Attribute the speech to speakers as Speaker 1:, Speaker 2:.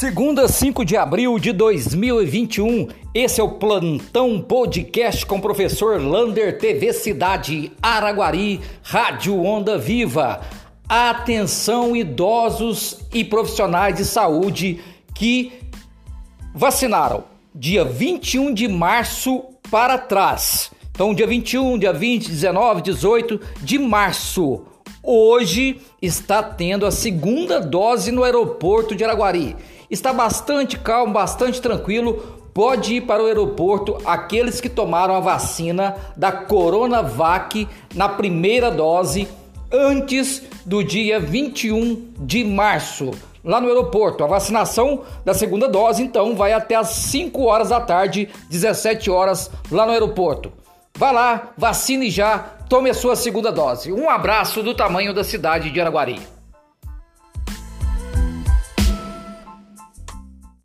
Speaker 1: Segunda, 5 de abril de 2021, esse é o Plantão Podcast com o professor Lander TV Cidade Araguari, Rádio Onda Viva. Atenção idosos e profissionais de saúde que vacinaram dia 21 de março para trás. Então, dia 21, dia 20, 19, 18 de março. Hoje está tendo a segunda dose no aeroporto de Araguari está bastante calmo, bastante tranquilo. Pode ir para o aeroporto aqueles que tomaram a vacina da Coronavac na primeira dose antes do dia 21 de março. Lá no aeroporto, a vacinação da segunda dose então vai até às 5 horas da tarde, 17 horas lá no aeroporto. Vá lá, vacine já, tome a sua segunda dose. Um abraço do tamanho da cidade de Araguari.